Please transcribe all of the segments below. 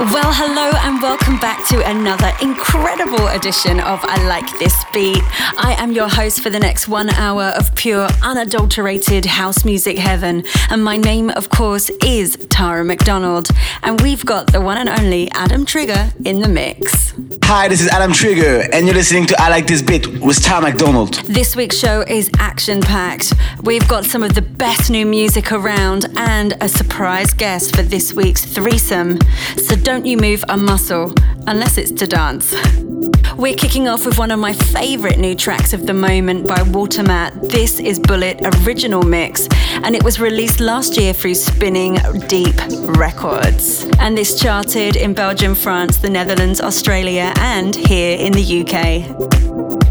Well, hello and welcome back to another incredible edition of I Like This Beat. I am your host for the next one hour of pure, unadulterated house music heaven. And my name, of course, is Tara McDonald. And we've got the one and only Adam Trigger in the mix. Hi, this is Adam Trigger, and you're listening to I Like This Beat with Tara McDonald. This week's show is action packed. We've got some of the best new music around and a surprise guest for this week's threesome. So don't you move a muscle unless it's to dance. We're kicking off with one of my favourite new tracks of the moment by Watermat. This is Bullet Original Mix, and it was released last year through Spinning Deep Records. And this charted in Belgium, France, the Netherlands, Australia, and here in the UK.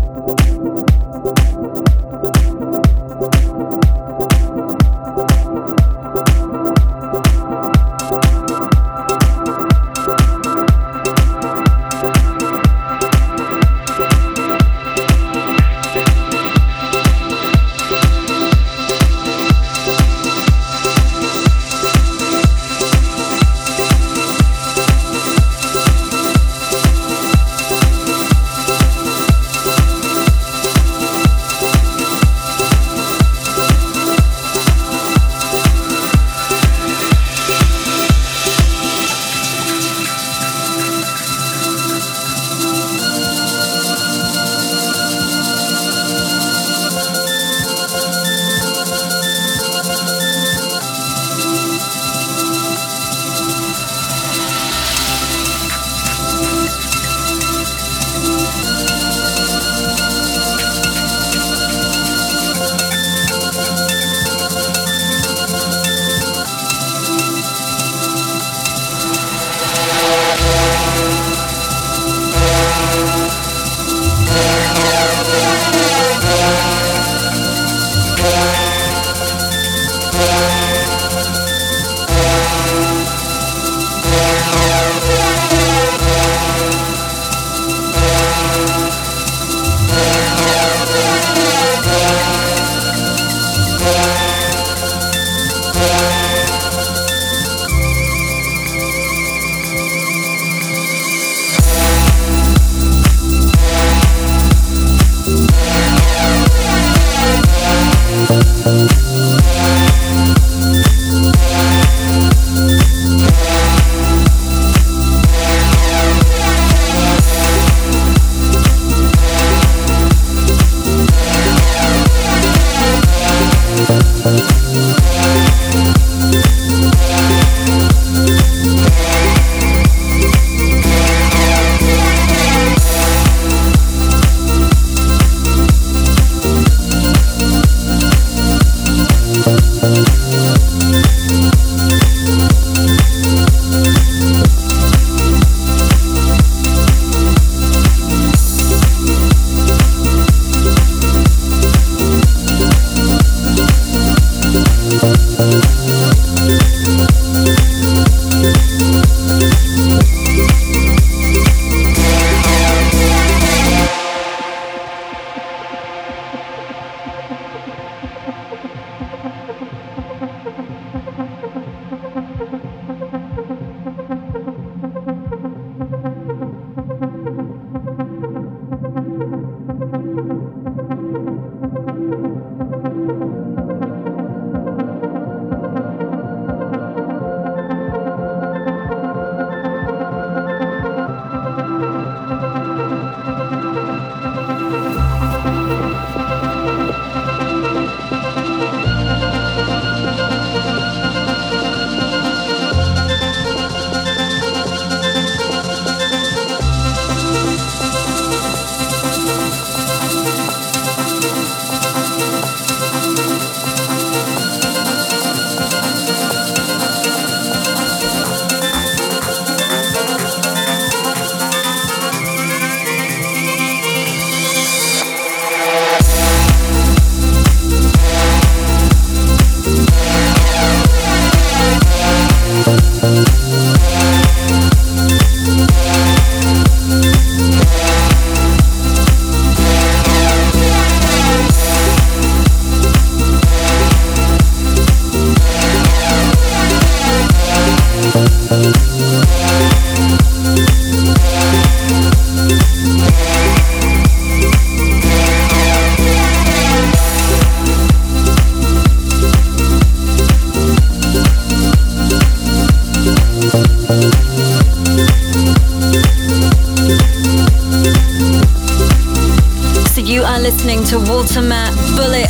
To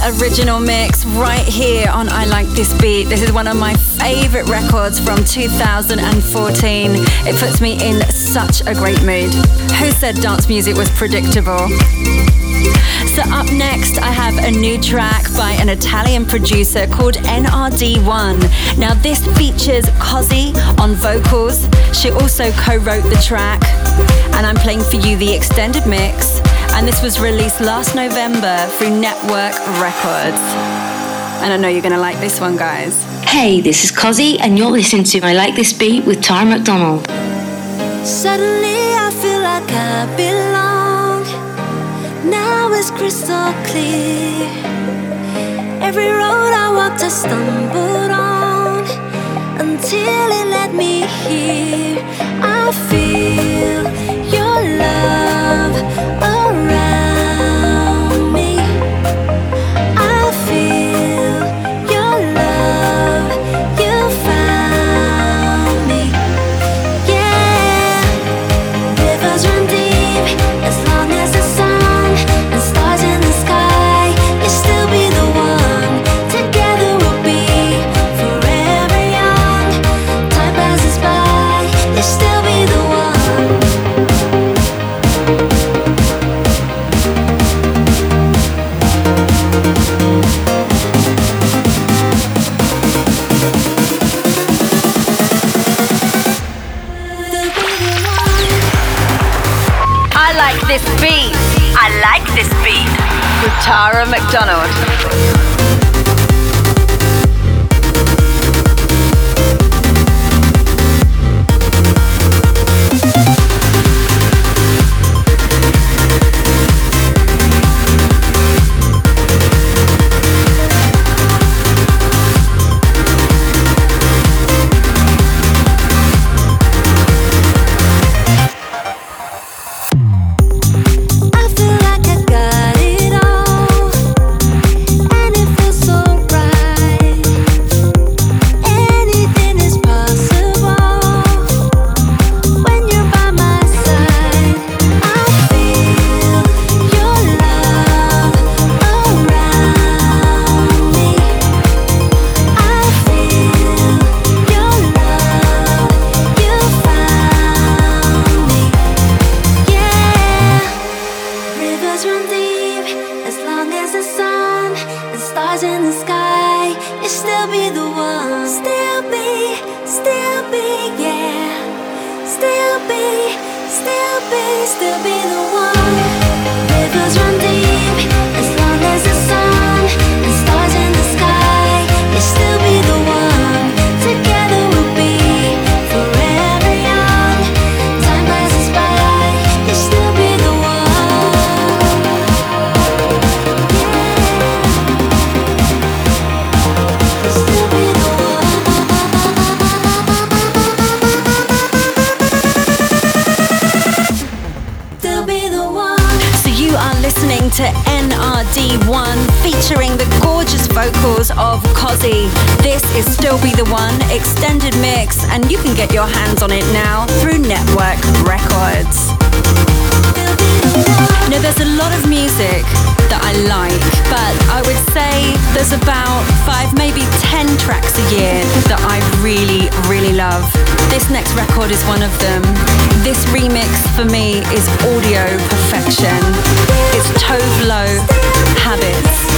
original mix right here on I Like This Beat. This is one of my favorite records from 2014. It puts me in such a great mood. Who said dance music was predictable? So, up next, I have a new track by an Italian producer called NRD1. Now, this features Cozzy on vocals. She also co wrote the track, and I'm playing for you the extended mix and this was released last November through Network Records. And I know you're going to like this one, guys. Hey, this is Cozzy, and you're listening to I Like This Beat with Tara McDonald. Suddenly, I feel like I belong. Now it's crystal clear. Every road I walked, I stumbled on until it led me here. I feel your love. Tara McDonald. of Cozzy. This is Still Be the One extended mix, and you can get your hands on it now through Network Records. Now, there's a lot of music that I like, but I would say there's about five, maybe ten tracks a year that I really, really love. This next record is one of them. This remix for me is audio perfection. It's Tove Lo Habits.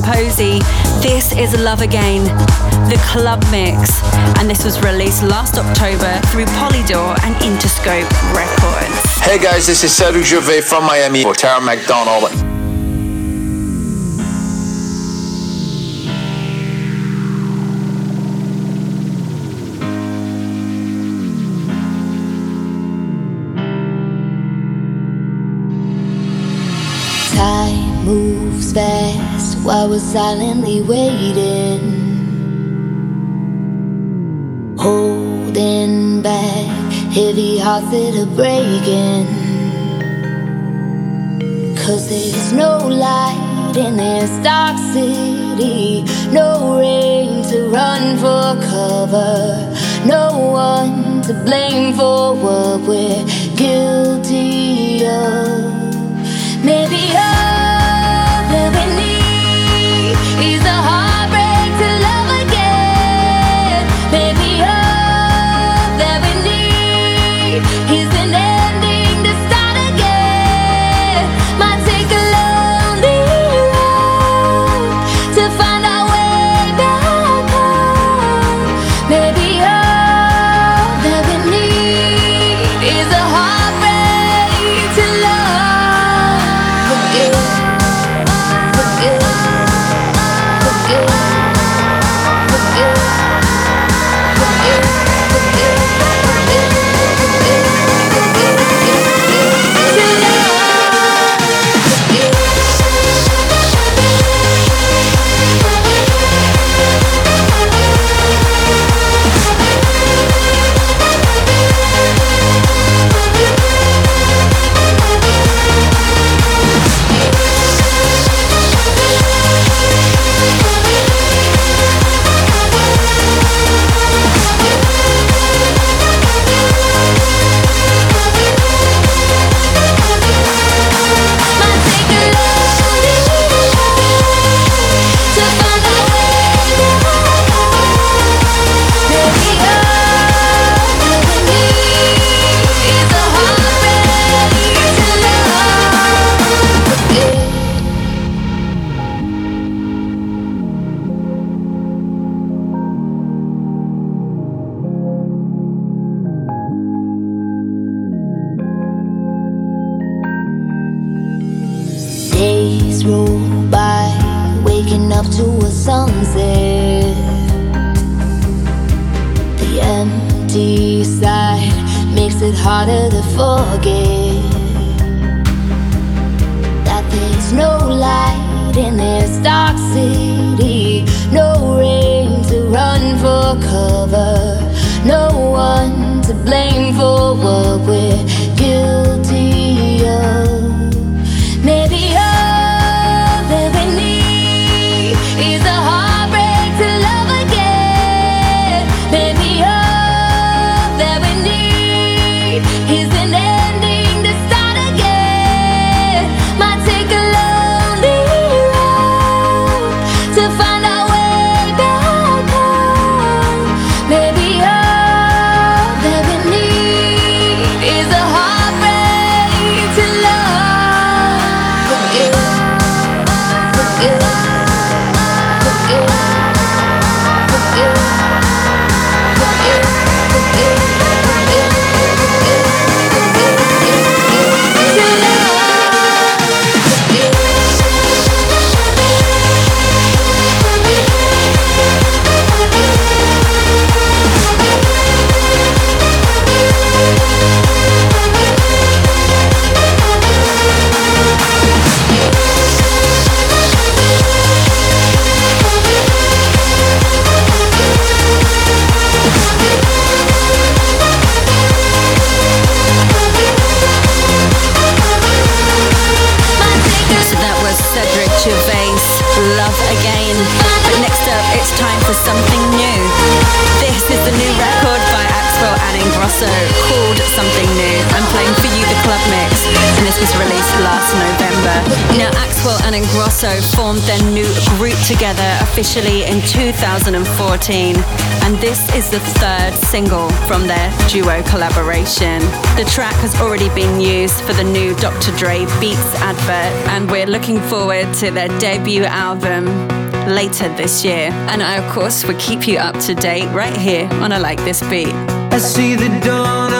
Tamposi. This is Love Again, the club mix, and this was released last October through Polydor and Interscope Records. Hey guys, this is Cedric Gervais from Miami Tara McDonald. Fast while we're silently waiting. Holding back, heavy hearts that are breaking. Cause there's no light in this dark city, no rain to run for cover, no one to blame for what we're guilty of. Maybe I officially in 2014, and this is the third single from their duo collaboration. The track has already been used for the new Dr. Dre Beats advert, and we're looking forward to their debut album later this year. And I, of course, will keep you up to date right here on I Like This Beat. I see the dawn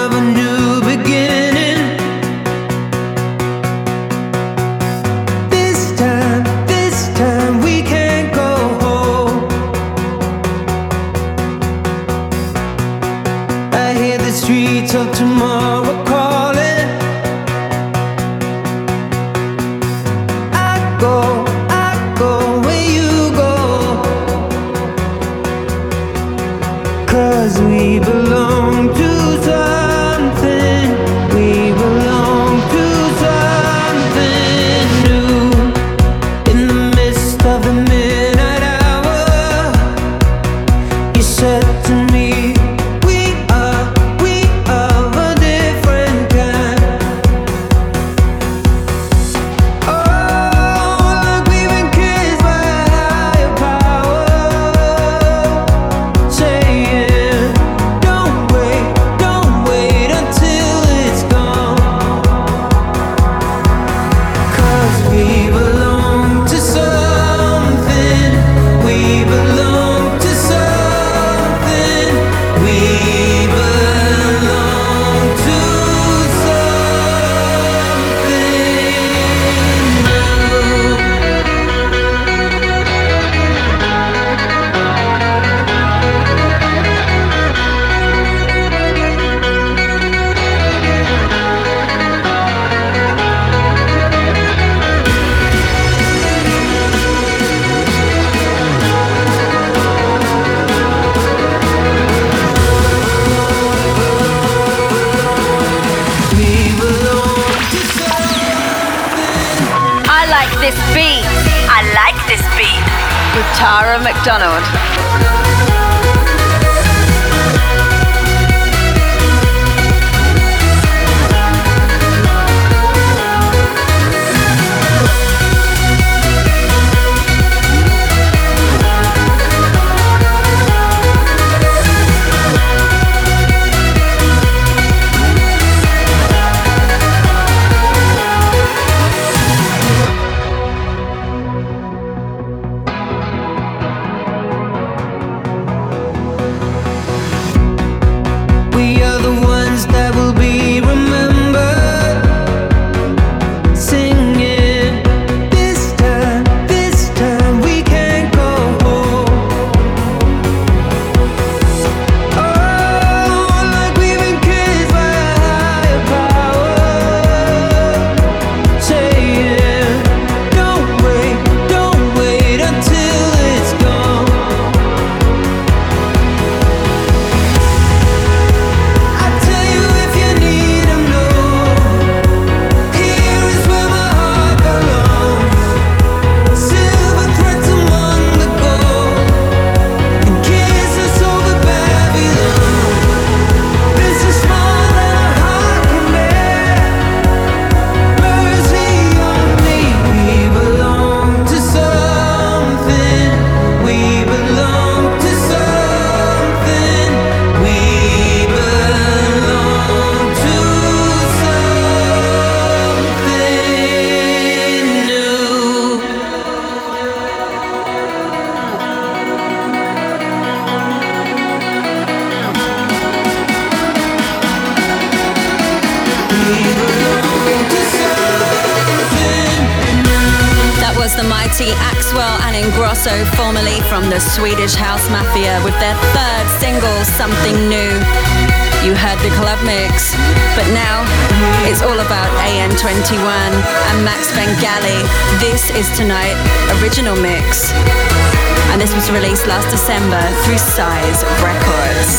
And this was released last December through Size Records.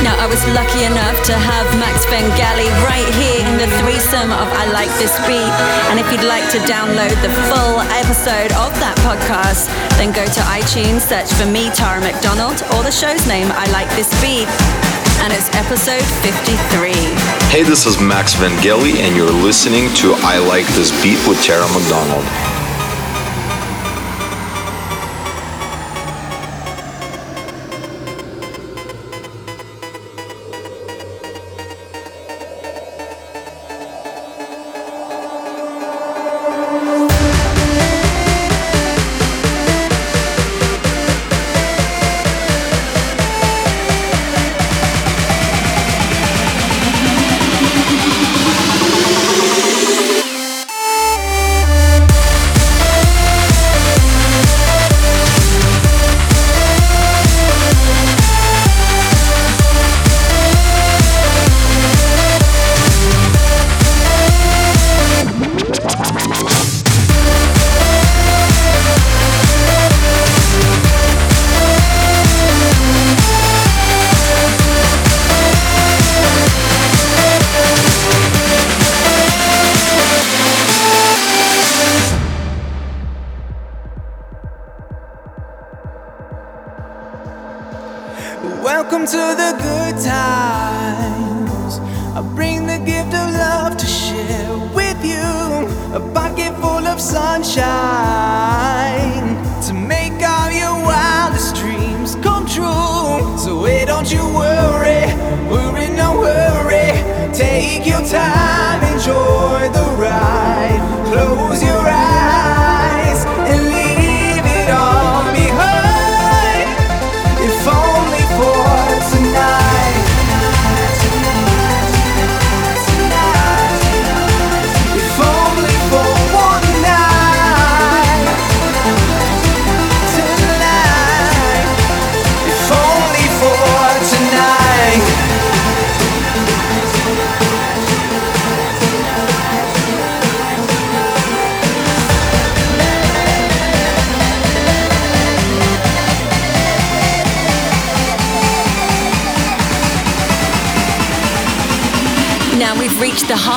Now, I was lucky enough to have Max Vangeli right here in the threesome of I Like This Beat. And if you'd like to download the full episode of that podcast, then go to iTunes, search for me, Tara McDonald, or the show's name, I Like This Beat. And it's episode 53. Hey, this is Max Vangeli, and you're listening to I Like This Beat with Tara McDonald. All your wildest dreams come true. So, hey, don't you worry, worry, no worry. Take your time, enjoy the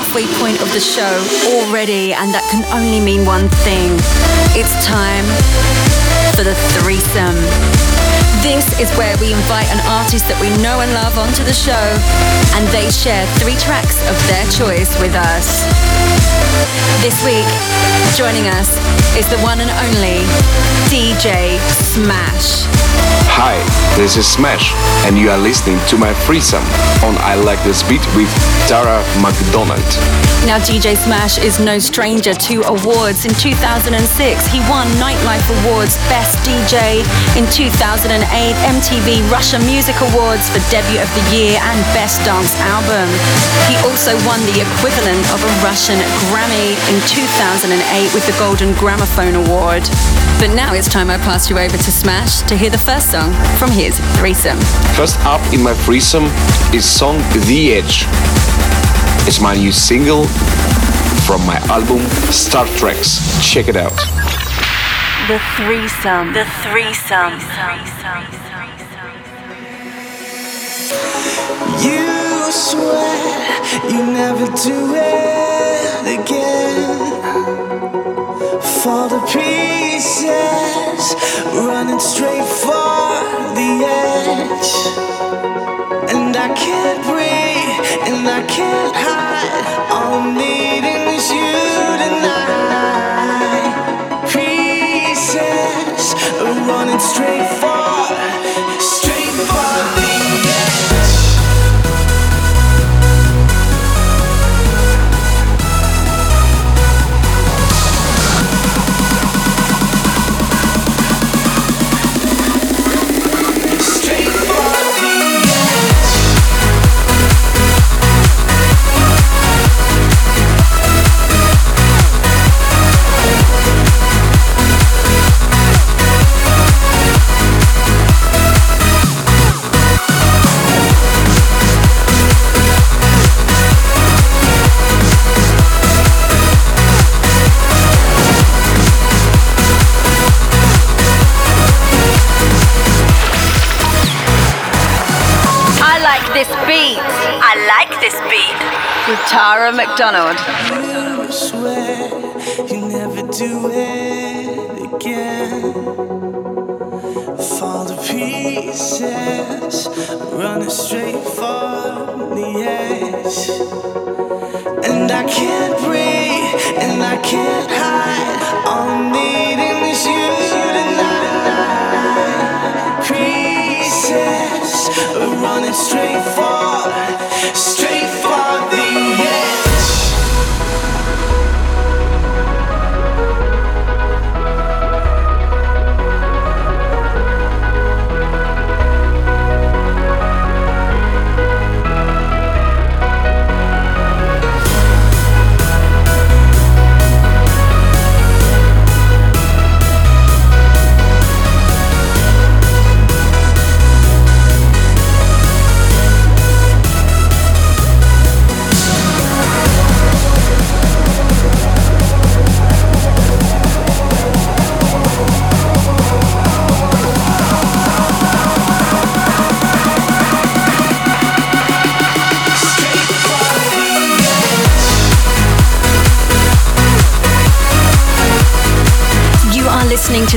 halfway point of the show already, and that can only mean one thing. It's time for the threesome. This is where we invite an artist that we know and love onto the show, and they share three tracks of their choice with us. This week, joining us is the one and only DJ Smash. Hi, this is Smash, and you are listening to my threesome on I Like This Beat with Tara McDonald. Now, DJ Smash is no stranger to awards. In 2006, he won Nightlife Awards Best DJ. In 2008, MTV Russia Music Awards for Debut of the Year and Best Dance Album. He also won the equivalent of a Russian Grammy in 2008 with the Golden Gramophone Phone award. But now it's time I pass you over to Smash to hear the first song from his threesome. First up in my threesome is song The Edge. It's my new single from my album Star Tracks. Check it out. The threesome. The threesome. You swear you never do it again. Fall to pieces, running straight for the edge. And I can't breathe, and I can't hide. All I'm needing is you tonight. Pieces, running straight for, Tara McDonald. You swear you never do it again. Fall to pieces,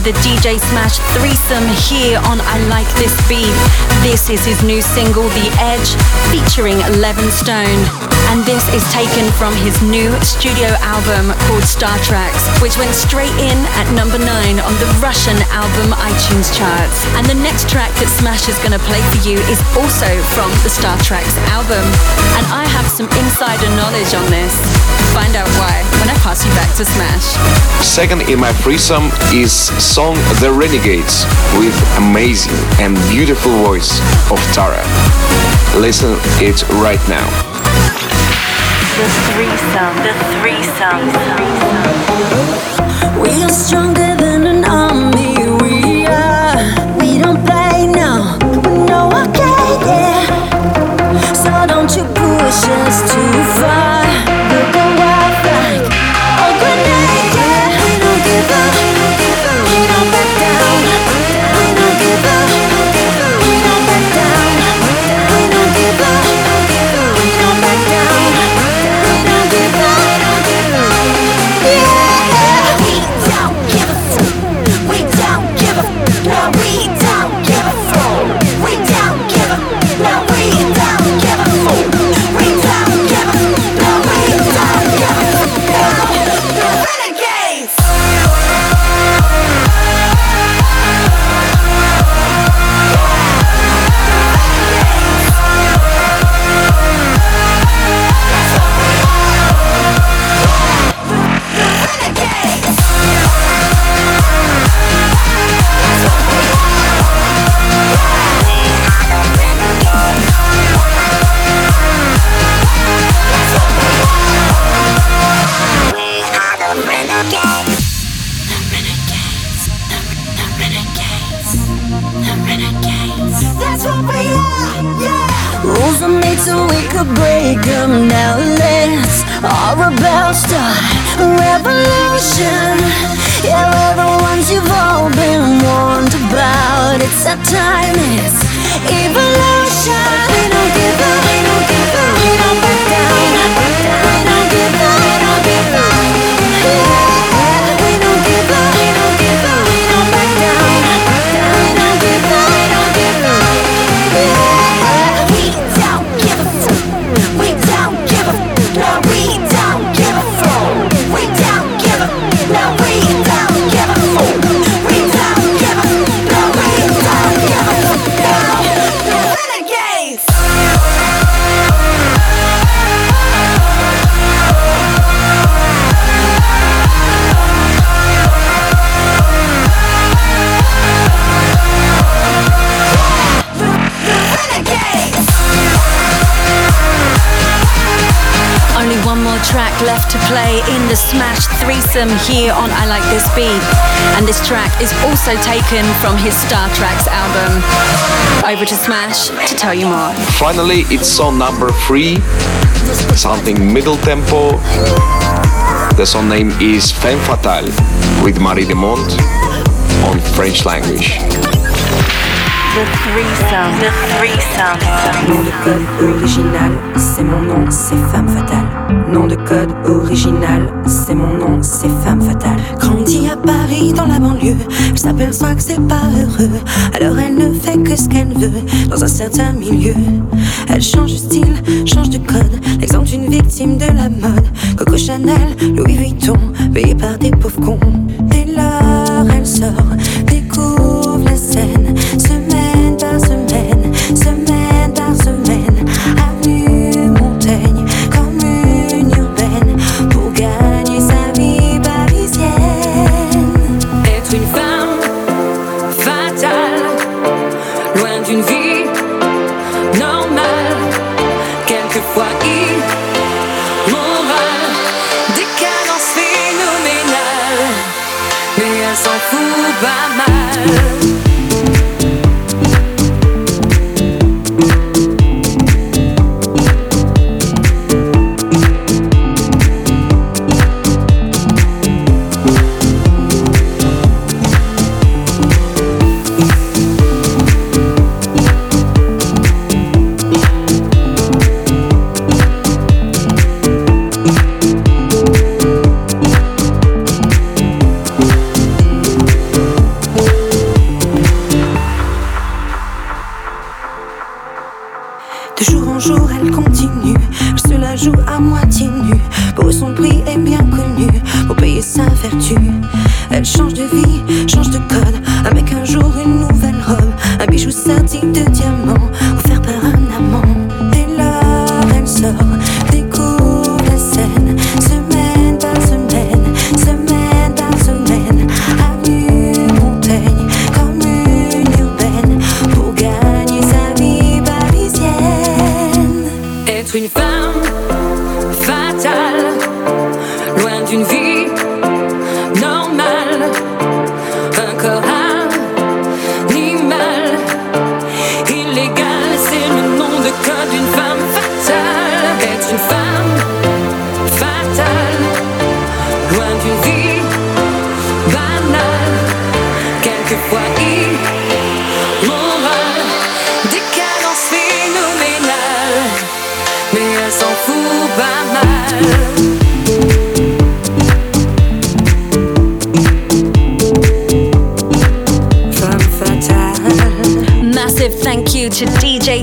the DJ Smash threesome here on I Like This Beat. This is his new single, The Edge, featuring Levin Stone and this is taken from his new studio album called Star Tracks, which went straight in at number 9 on the Russian album iTunes charts. And the next track that Smash is going to play for you is also from the Star Tracks album. And I have some insider knowledge on this. Find out why when I pass you back to Smash. Second in my threesome is song The Renegades with amazing and beautiful voice of Tara. Listen it right now. The threesome. The threesome. We are stronger than an army. We are. We don't play now. We know okay, yeah. So don't you push us too far. Here on I Like This Beat. And this track is also taken from his Star Tracks album. Over to Smash to tell you more. Finally, it's song number three, something middle tempo. The song name is Femme Fatale with Marie Demont on French language. The threesome. The threesome. Nom de code original, c'est mon nom, c'est femme fatale. Nom de code original, c'est mon nom, c'est femme fatale. Grandit à Paris dans la banlieue, elle s'aperçoit que c'est pas heureux. Alors elle ne fait que ce qu'elle veut dans un certain milieu. Elle change de style, change de code, l'exemple d'une victime de la mode. Coco Chanel, Louis Vuitton, payé par des pauvres cons. Dès lors, elle sort, découvre la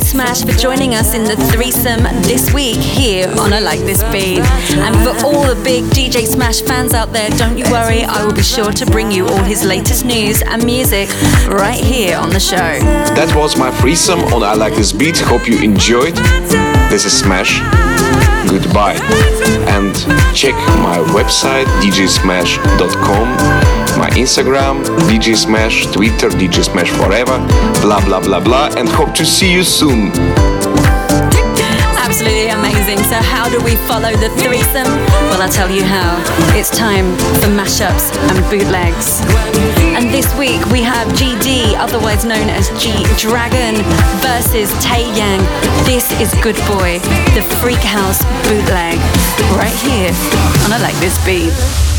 Smash for joining us in the threesome this week here on I Like This Beat. And for all the big DJ Smash fans out there, don't you worry, I will be sure to bring you all his latest news and music right here on the show. That was my threesome on I Like This Beat. Hope you enjoyed. This is Smash. Goodbye. And check my website djsmash.com, Instagram DJ Smash, Twitter DJ Smash Forever, blah blah blah blah, and hope to see you soon. Absolutely amazing. So, how do we follow the threesome? Well, I'll tell you how. It's time for mashups and bootlegs. And this week we have GD, otherwise known as G Dragon, versus Taeyang. This is Good Boy, the Freak House bootleg, right here on I Like This Beat.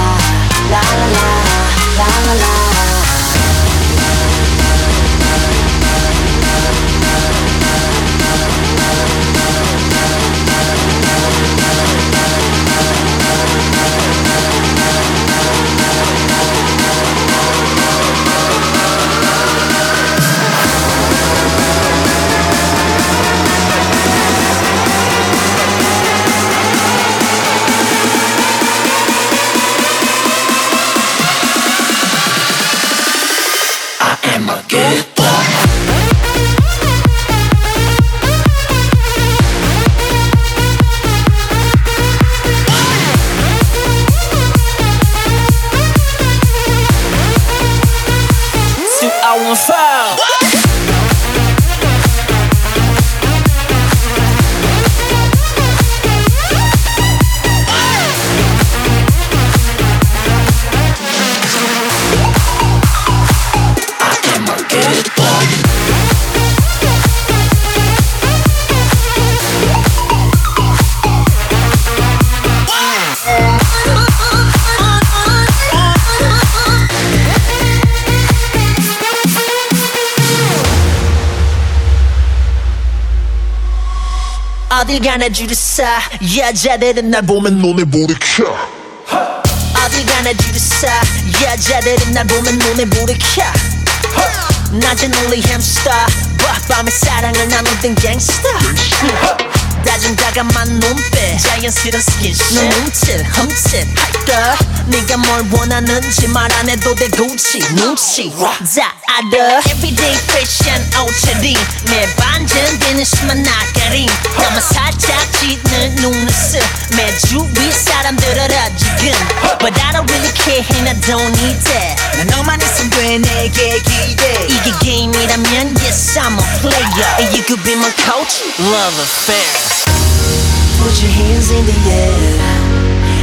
가나 줄을 여자들은 날 보면 눈에 불이 켜? 어딜 가나 줄을 여자들은 날 보면 눈에 불이 켜? 낮은 only hamster 밤에 사랑을 나누던 gangster. 다정다감한 눈빛. 자연스런 스킨십. 너 훔칠 훔칠 할까 네가 뭘 원하는지 말 안 해도 돼 굳이 눈치 다 알아 Everyday fashion 옷차림 내 반전되는 심한 나가림 나만 살짝 짙는 눈웃음 매주 위 사람들 알아 지금 But I don't really care and I don't need that 난 너만 있으면 돼 내게 기대 이게 게임이라면 yes I'm a player And you could be my coach love affair Put your hands in the air.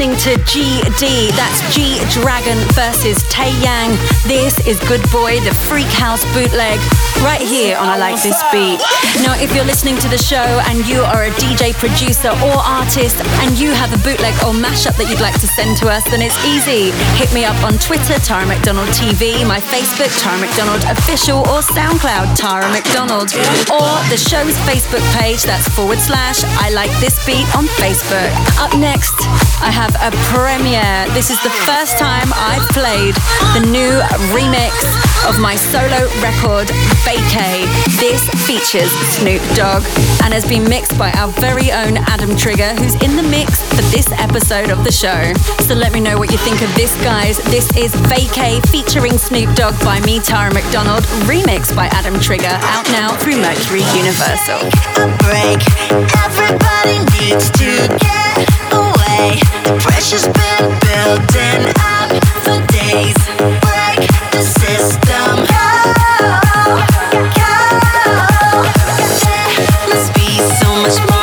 listening to GD. That's G Dragon versus Taeyang. This is Good Boy, the Freak House bootleg, right here on I Like This Beat. Now, if you're listening to the show and you are a DJ, producer, or artist, and you have a bootleg or mashup that you'd like to send to us, then it's easy. Hit me up on Twitter, Tara McDonald TV, my Facebook, Tara McDonald Official, or SoundCloud, Tara McDonald, or the show's Facebook page. That's forward slash I Like This Beat on Facebook. Up next, I have a premiere. This is the first time I've played the new remix of my solo record, Vacay. This features Snoop Dogg and has been mixed by our very own Adam Trigger, who's in the mix for this episode of the show. So let me know what you think of this, guys. This is Vacay featuring Snoop Dogg by me, Tara McDonald, remixed by Adam Trigger, out now through Mercury Universal. The pressure's been building up for days. Break the system. There must be so much more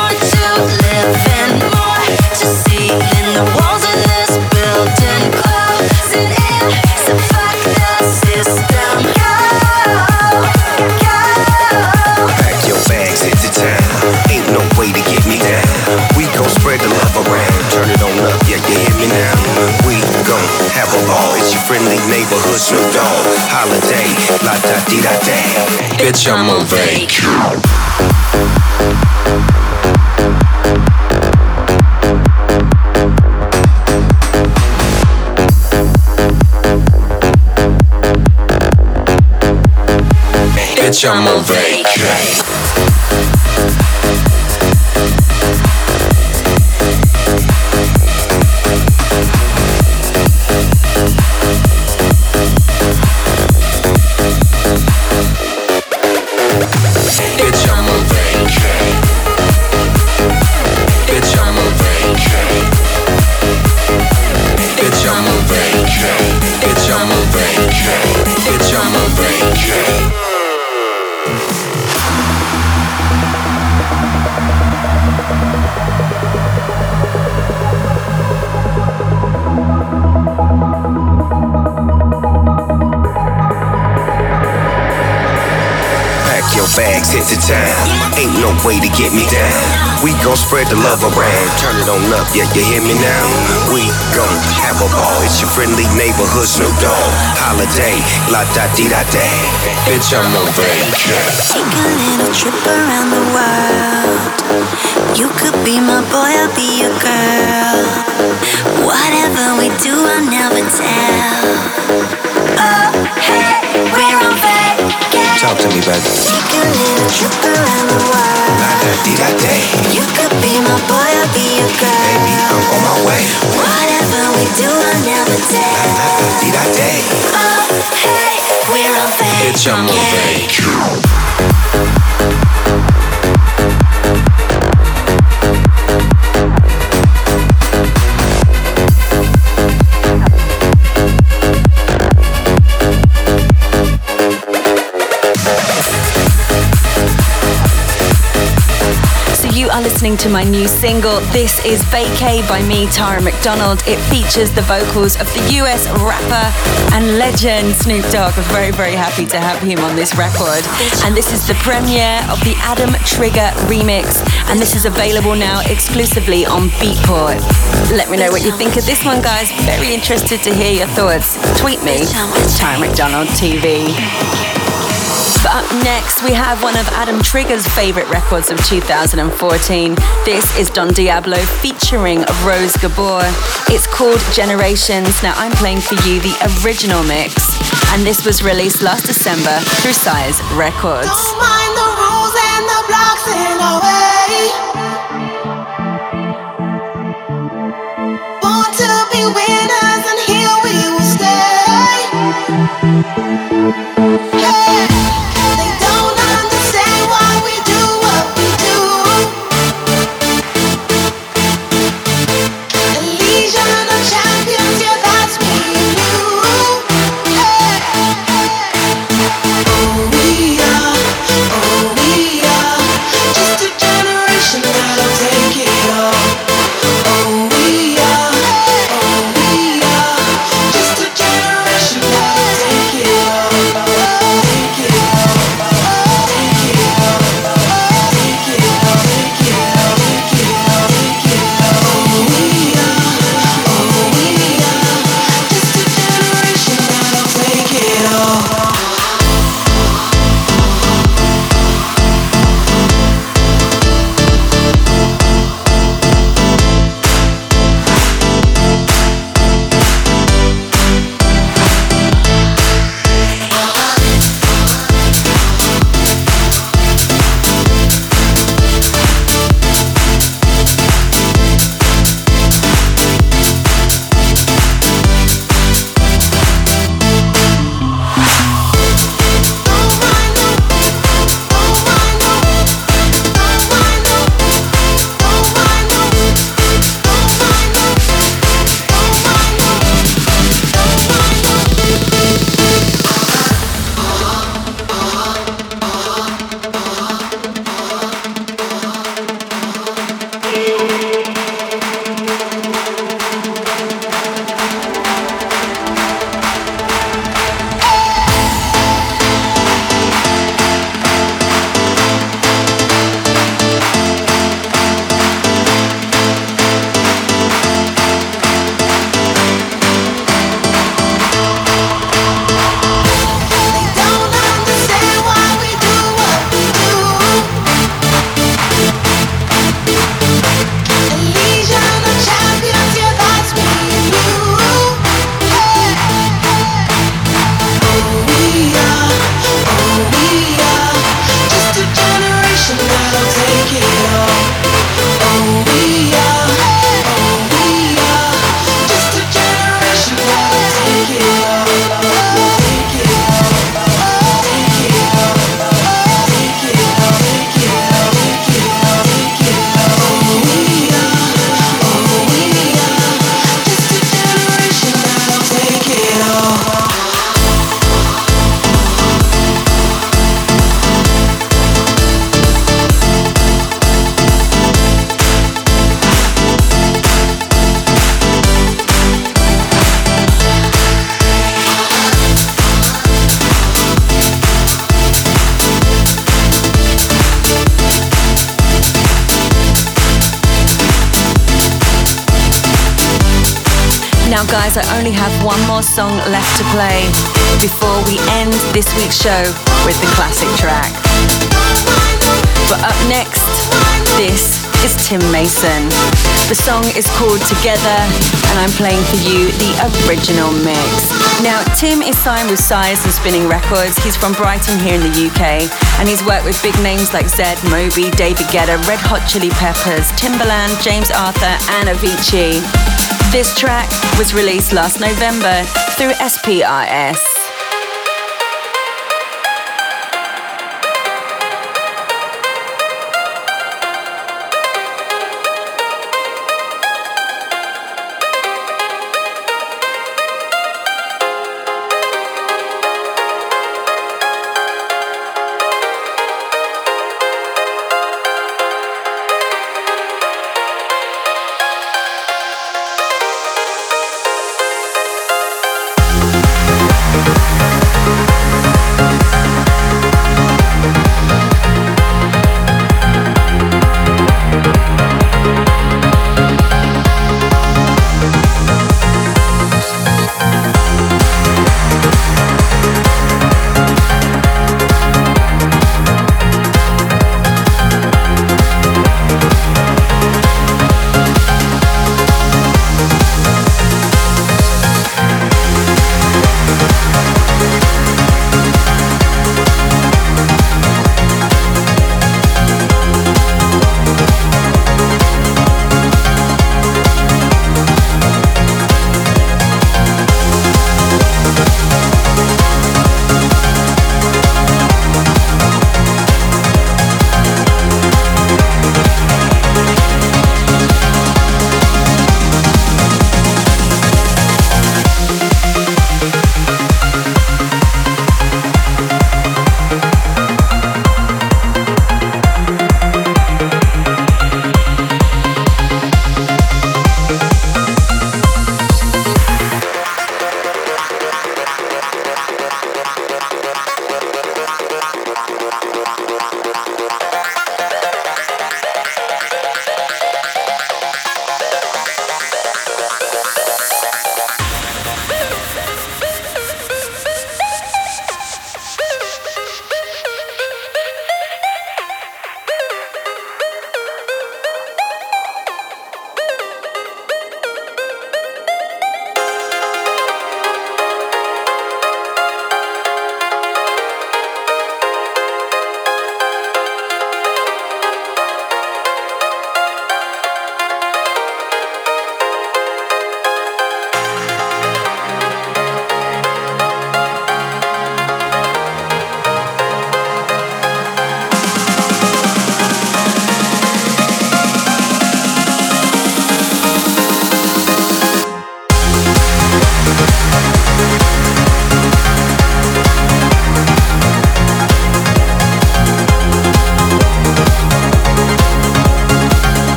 Friendly neighborhood Snoop Dogg. Holiday, la da di da da. Bitch, I'm on vac. Bitch, I'm on vac. Hit the town. Ain't no way to get me down. We gon' spread the love around. Turn it on up, yeah, you hear me now? We gon' have a ball. It's your friendly neighborhood Snoop Dogg. Holiday, la da di da da. Bitch, I'm on vac. Take a little trip around the world. You could be my boy, I'll be your girl. Whatever we do, I'll never tell. Oh, hey, we're on vacation. Talk to me, baby. Take a trip around the world. La da di da da. You could be my boy, I'll be your girl. Baby, I'm on my way. Whatever we do, I'll never tell. La da di da da. Oh, hey, we're on vacation. Bitch, I'm on listening to my new single. This is Vacay by me, Tara McDonald. It features the vocals of the US rapper and legend Snoop Dogg. I'm very, very happy to have him on this record. And this is the premiere of the Adam Trigger remix. And this is available now exclusively on Beatport. Let me know what you think of this one, guys. Very interested to hear your thoughts. Tweet me, Tara McDonald TV. Up next, we have one of Adam Trigger's favorite records of 2014. This is Don Diablo featuring Rose Gabor. It's called Generations. Now, I'm playing for you the original mix, and this was released last December through Size Records. Born to be winners, and here we will guys, I only have one more song left to play before we end this week's show with the classic track. But up next, this is Tim Mason. The song is called Together, and I'm playing for you the original mix. Now, Tim is signed with Size and Spinnin' Records. He's from Brighton here in the UK, and he's worked with big names like Zedd, Moby, David Guetta, Red Hot Chili Peppers, Timbaland, James Arthur, and Avicii. This track was released last November through SPRS.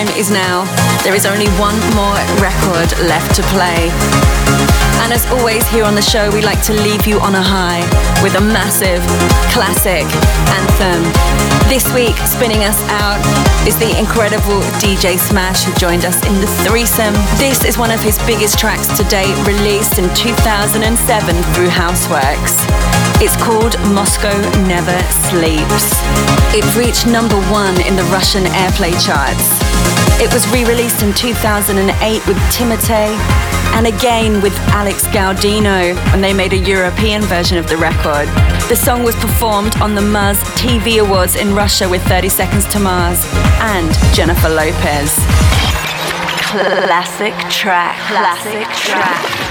Time is now. There is only one more record left to play. And as always, here on the show, we like to leave you on a high with a massive classic anthem. This week, spinning us out is the incredible DJ Smash who joined us in the threesome. This is one of his biggest tracks to date, released in 2007 through Houseworks. It's called Moscow Never Sleeps. It reached number one in the Russian airplay charts. It was re released in 2008 with Timati and again with Alex Gaudino when they made a European version of the record. The song was performed on the Muzz TV Awards in Russia with 30 Seconds to Mars and Jennifer Lopez. Classic track. Classic track.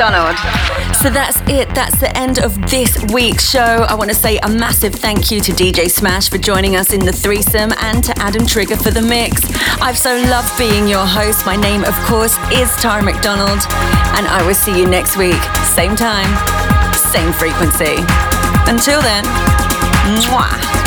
McDonald. So that's it. That's the end of this week's show. I want to say a massive thank you to DJ Smash for joining us in the threesome and to Adam Trigger for the mix. I've so loved being your host. My name, of course, is Tara McDonald. And I will see you next week. Same time, same frequency. Until then, mwah.